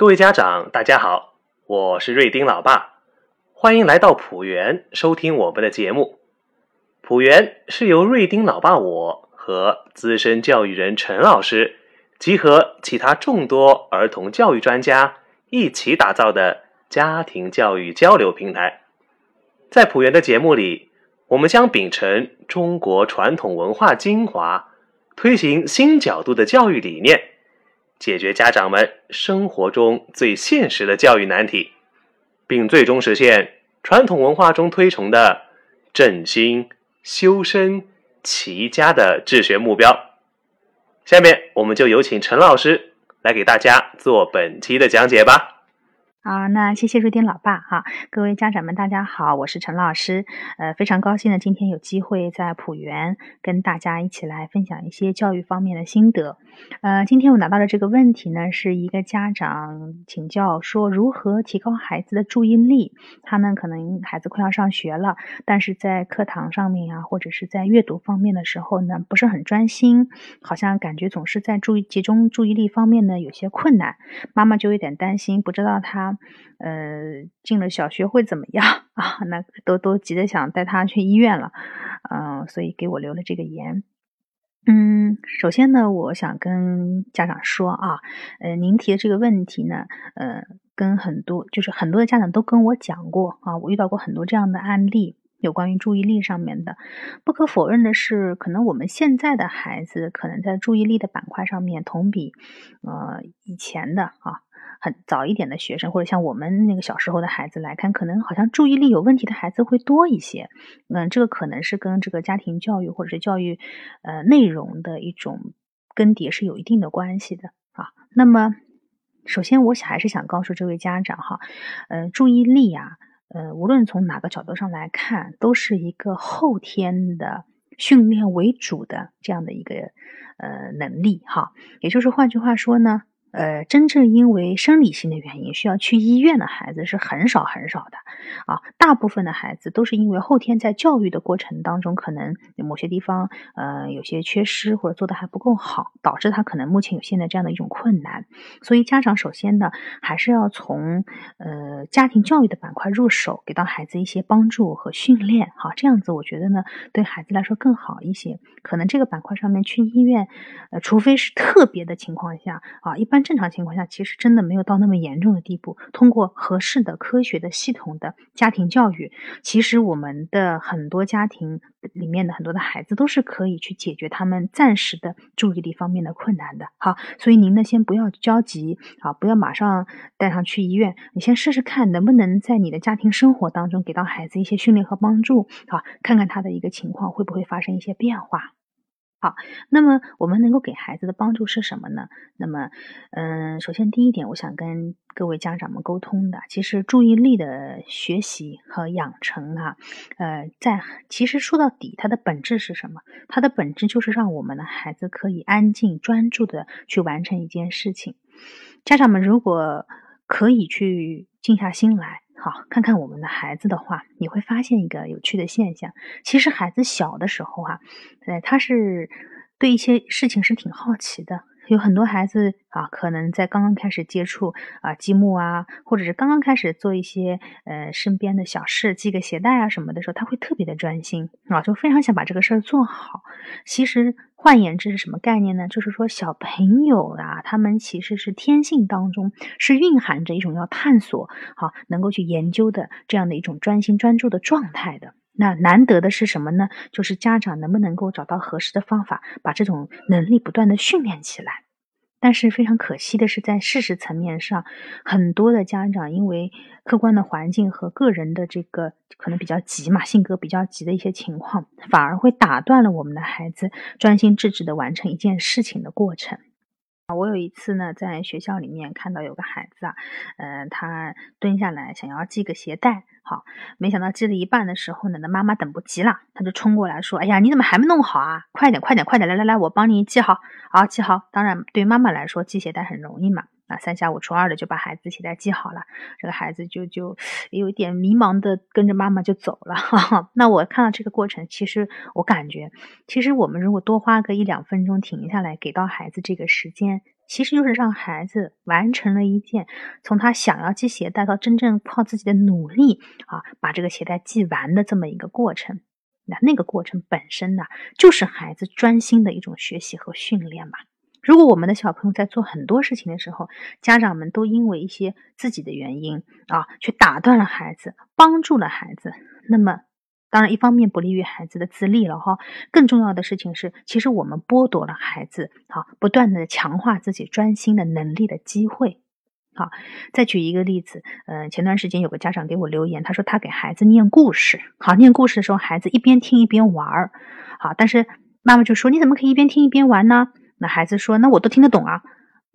各位家长，大家好，我是瑞丁老爸，欢迎来到浦园收听我们的节目。浦园是由瑞丁老爸我和资深教育人陈老师，集合其他众多儿童教育专家一起打造的家庭教育交流平台。在浦园的节目里，我们将秉承中国传统文化精华，推行新角度的教育理念。解决家长们生活中最现实的教育难题，并最终实现传统文化中推崇的振兴、修身、齐家的治学目标。下面，我们就有请陈老师来给大家做本期的讲解吧。好，那谢谢瑞丁老爸哈，各位家长们，大家好，我是陈老师，呃，非常高兴呢，今天有机会在浦园跟大家一起来分享一些教育方面的心得。呃，今天我拿到的这个问题呢，是一个家长请教说如何提高孩子的注意力。他们，可能孩子快要上学了，但是在课堂上面啊，或者是在阅读方面的时候呢，不是很专心，好像感觉总是在注意集中注意力方面呢有些困难，妈妈就有点担心，不知道他。呃，进了小学会怎么样 啊？那都都急着想带他去医院了，嗯，所以给我留了这个言。嗯，首先呢，我想跟家长说啊，呃，您提的这个问题呢，呃，跟很多就是很多的家长都跟我讲过啊，我遇到过很多这样的案例，有关于注意力上面的。不可否认的是，可能我们现在的孩子可能在注意力的板块上面，同比呃以前的啊。很早一点的学生，或者像我们那个小时候的孩子来看，可能好像注意力有问题的孩子会多一些。嗯，这个可能是跟这个家庭教育或者是教育呃内容的一种更迭是有一定的关系的啊。那么，首先我想还是想告诉这位家长哈，呃，注意力啊，呃，无论从哪个角度上来看，都是一个后天的训练为主的这样的一个呃能力哈。也就是换句话说呢。呃，真正因为生理性的原因需要去医院的孩子是很少很少的，啊，大部分的孩子都是因为后天在教育的过程当中，可能某些地方呃有些缺失或者做的还不够好，导致他可能目前有现在这样的一种困难。所以家长首先呢，还是要从呃家庭教育的板块入手，给到孩子一些帮助和训练，好，这样子我觉得呢，对孩子来说更好一些。可能这个板块上面去医院，呃，除非是特别的情况下啊，一般。正常情况下，其实真的没有到那么严重的地步。通过合适的、科学的、系统的家庭教育，其实我们的很多家庭里面的很多的孩子都是可以去解决他们暂时的注意力方面的困难的。好，所以您呢，先不要焦急啊，不要马上带上去医院，你先试试看能不能在你的家庭生活当中给到孩子一些训练和帮助，啊，看看他的一个情况会不会发生一些变化。好，那么我们能够给孩子的帮助是什么呢？那么，嗯，首先第一点，我想跟各位家长们沟通的，其实注意力的学习和养成啊，呃，在其实说到底，它的本质是什么？它的本质就是让我们的孩子可以安静专注的去完成一件事情。家长们如果可以去静下心来。好，看看我们的孩子的话，你会发现一个有趣的现象。其实孩子小的时候啊，呃，他是对一些事情是挺好奇的。有很多孩子啊，可能在刚刚开始接触啊积木啊，或者是刚刚开始做一些呃身边的小事，系个鞋带啊什么的时候，他会特别的专心啊，就非常想把这个事儿做好。其实换言之是什么概念呢？就是说小朋友啊，他们其实是天性当中是蕴含着一种要探索、好能够去研究的这样的一种专心专注的状态的。那难得的是什么呢？就是家长能不能够找到合适的方法，把这种能力不断的训练起来。但是非常可惜的是，在事实层面上，很多的家长因为客观的环境和个人的这个可能比较急嘛，性格比较急的一些情况，反而会打断了我们的孩子专心致志的完成一件事情的过程。我有一次呢，在学校里面看到有个孩子啊，嗯，他蹲下来想要系个鞋带，好，没想到系了一半的时候呢，那妈妈等不及了，他就冲过来说：“哎呀，你怎么还没弄好啊？快点，快点，快点，来来来，我帮你系好，好系好。”当然，对妈妈来说，系鞋带很容易嘛。啊，三下五除二的就把孩子鞋带系好了，这个孩子就就有一点迷茫的跟着妈妈就走了。哈哈。那我看到这个过程，其实我感觉，其实我们如果多花个一两分钟停下来，给到孩子这个时间。其实就是让孩子完成了一件从他想要系鞋带到真正靠自己的努力啊，把这个鞋带系完的这么一个过程。那那个过程本身呢，就是孩子专心的一种学习和训练嘛。如果我们的小朋友在做很多事情的时候，家长们都因为一些自己的原因啊，去打断了孩子，帮助了孩子，那么当然一方面不利于孩子的自立了哈。更重要的事情是，其实我们剥夺了孩子啊，不断的强化自己专心的能力的机会。好，再举一个例子，嗯，前段时间有个家长给我留言，他说他给孩子念故事，好，念故事的时候，孩子一边听一边玩儿，好，但是妈妈就说你怎么可以一边听一边玩呢？那孩子说：“那我都听得懂啊，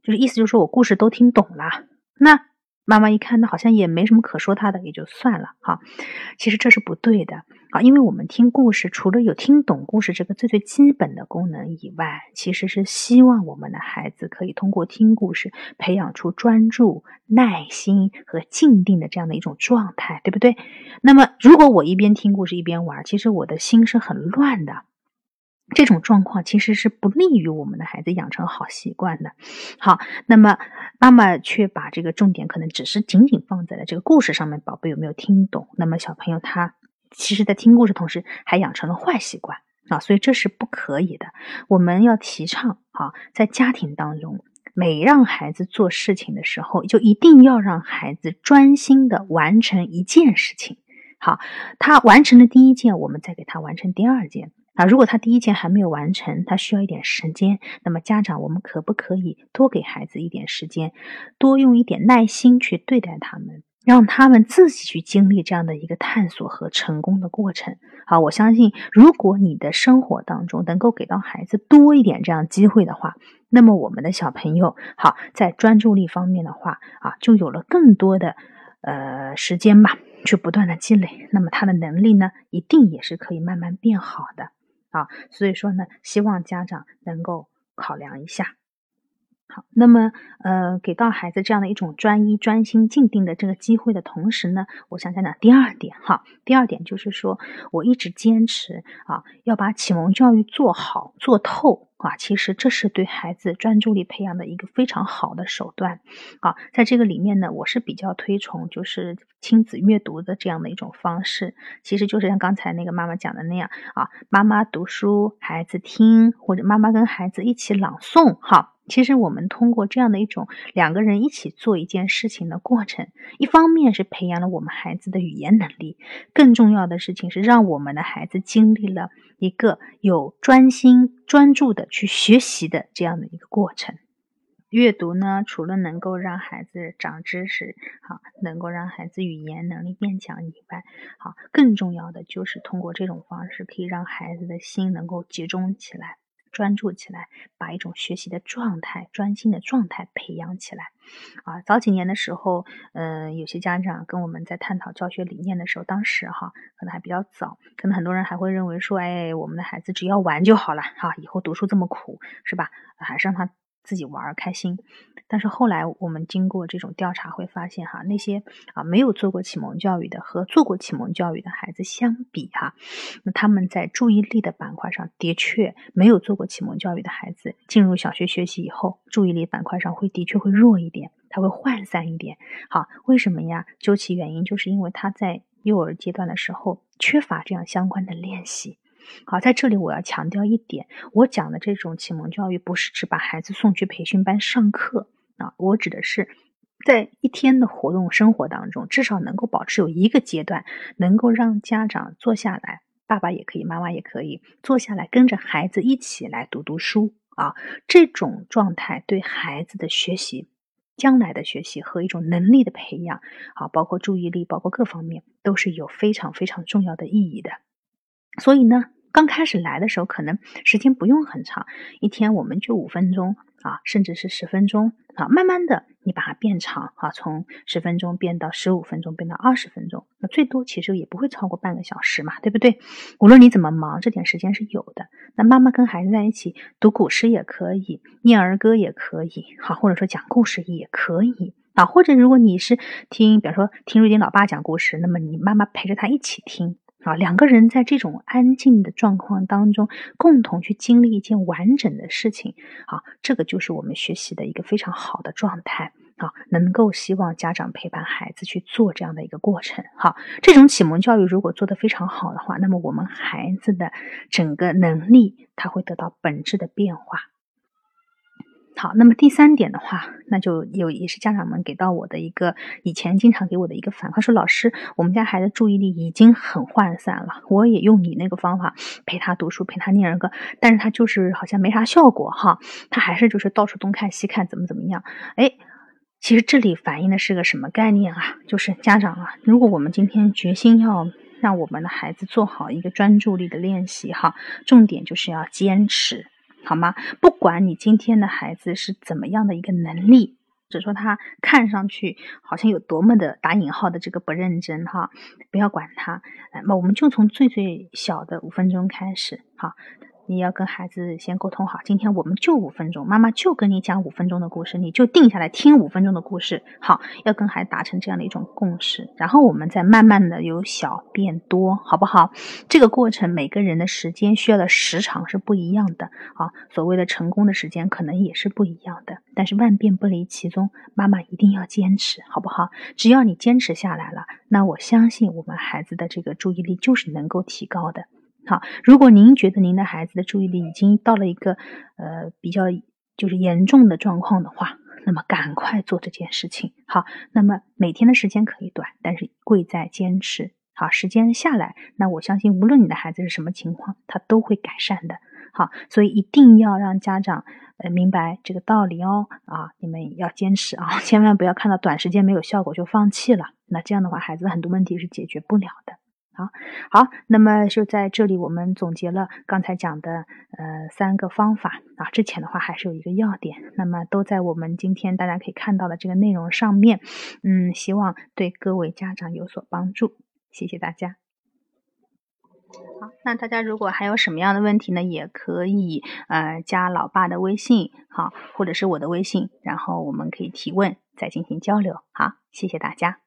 就是意思就是说我故事都听懂了。”那妈妈一看，那好像也没什么可说他的，也就算了哈。其实这是不对的啊，因为我们听故事，除了有听懂故事这个最最基本的功能以外，其实是希望我们的孩子可以通过听故事培养出专注、耐心和静定的这样的一种状态，对不对？那么如果我一边听故事一边玩，其实我的心是很乱的。这种状况其实是不利于我们的孩子养成好习惯的。好，那么妈妈却把这个重点可能只是仅仅放在了这个故事上面，宝贝有没有听懂？那么小朋友他其实，在听故事同时还养成了坏习惯啊，所以这是不可以的。我们要提倡啊，在家庭当中，每让孩子做事情的时候，就一定要让孩子专心的完成一件事情。好，他完成了第一件，我们再给他完成第二件。啊，如果他第一件还没有完成，他需要一点时间，那么家长我们可不可以多给孩子一点时间，多用一点耐心去对待他们，让他们自己去经历这样的一个探索和成功的过程？好，我相信，如果你的生活当中能够给到孩子多一点这样机会的话，那么我们的小朋友好在专注力方面的话啊，就有了更多的呃时间吧，去不断的积累，那么他的能力呢，一定也是可以慢慢变好的。啊，所以说呢，希望家长能够考量一下。好，那么呃，给到孩子这样的一种专一、专心、静定的这个机会的同时呢，我想讲讲第二点哈。第二点就是说，我一直坚持啊，要把启蒙教育做好、做透啊。其实这是对孩子专注力培养的一个非常好的手段啊。在这个里面呢，我是比较推崇就是亲子阅读的这样的一种方式，其实就是像刚才那个妈妈讲的那样啊，妈妈读书，孩子听，或者妈妈跟孩子一起朗诵哈。其实我们通过这样的一种两个人一起做一件事情的过程，一方面是培养了我们孩子的语言能力，更重要的事情是让我们的孩子经历了一个有专心专注的去学习的这样的一个过程。阅读呢，除了能够让孩子长知识，好，能够让孩子语言能力变强以外，好，更重要的就是通过这种方式可以让孩子的心能够集中起来。专注起来，把一种学习的状态、专心的状态培养起来。啊，早几年的时候，嗯，有些家长跟我们在探讨教学理念的时候，当时哈可能还比较早，可能很多人还会认为说，哎，我们的孩子只要玩就好了，哈，以后读书这么苦，是吧？还是让他。自己玩开心，但是后来我们经过这种调查会发现，哈，那些啊没有做过启蒙教育的和做过启蒙教育的孩子相比，哈，那他们在注意力的板块上的确没有做过启蒙教育的孩子进入小学学习以后，注意力板块上会的确会弱一点，他会涣散一点。好，为什么呀？究其原因，就是因为他在幼儿阶段的时候缺乏这样相关的练习。好，在这里我要强调一点，我讲的这种启蒙教育不是指把孩子送去培训班上课啊，我指的是在一天的活动生活当中，至少能够保持有一个阶段，能够让家长坐下来，爸爸也可以，妈妈也可以坐下来，跟着孩子一起来读读书啊，这种状态对孩子的学习、将来的学习和一种能力的培养，好，包括注意力，包括各方面，都是有非常非常重要的意义的。所以呢。刚开始来的时候，可能时间不用很长，一天我们就五分钟啊，甚至是十分钟啊。慢慢的，你把它变长啊，从十分钟变到十五分钟，变到二十分钟，那最多其实也不会超过半个小时嘛，对不对？无论你怎么忙，这点时间是有的。那妈妈跟孩子在一起读古诗也可以，念儿歌也可以，好，或者说讲故事也可以啊。或者如果你是听，比方说听瑞丁老爸讲故事，那么你妈妈陪着他一起听。啊，两个人在这种安静的状况当中，共同去经历一件完整的事情，啊，这个就是我们学习的一个非常好的状态，啊，能够希望家长陪伴孩子去做这样的一个过程，好，这种启蒙教育如果做得非常好的话，那么我们孩子的整个能力，他会得到本质的变化。好，那么第三点的话，那就有也是家长们给到我的一个以前经常给我的一个反馈，说老师，我们家孩子注意力已经很涣散了，我也用你那个方法陪他读书，陪他念儿歌，但是他就是好像没啥效果哈，他还是就是到处东看西看，怎么怎么样？哎，其实这里反映的是个什么概念啊？就是家长啊，如果我们今天决心要让我们的孩子做好一个专注力的练习哈，重点就是要坚持。好吗？不管你今天的孩子是怎么样的一个能力，只说他看上去好像有多么的打引号的这个不认真哈，不要管他。那么我们就从最最小的五分钟开始，哈。你要跟孩子先沟通好，今天我们就五分钟，妈妈就跟你讲五分钟的故事，你就定下来听五分钟的故事。好，要跟孩子达成这样的一种共识，然后我们再慢慢的由小变多，好不好？这个过程每个人的时间需要的时长是不一样的啊，所谓的成功的时间可能也是不一样的，但是万变不离其宗，妈妈一定要坚持，好不好？只要你坚持下来了，那我相信我们孩子的这个注意力就是能够提高的。好，如果您觉得您的孩子的注意力已经到了一个呃比较就是严重的状况的话，那么赶快做这件事情。好，那么每天的时间可以短，但是贵在坚持。好，时间下来，那我相信无论你的孩子是什么情况，他都会改善的。好，所以一定要让家长呃明白这个道理哦。啊，你们要坚持啊，千万不要看到短时间没有效果就放弃了。那这样的话，孩子很多问题是解决不了的。好好，那么就在这里，我们总结了刚才讲的呃三个方法啊。之前的话还是有一个要点，那么都在我们今天大家可以看到的这个内容上面。嗯，希望对各位家长有所帮助，谢谢大家。好，那大家如果还有什么样的问题呢，也可以呃加老爸的微信，好，或者是我的微信，然后我们可以提问，再进行交流。好，谢谢大家。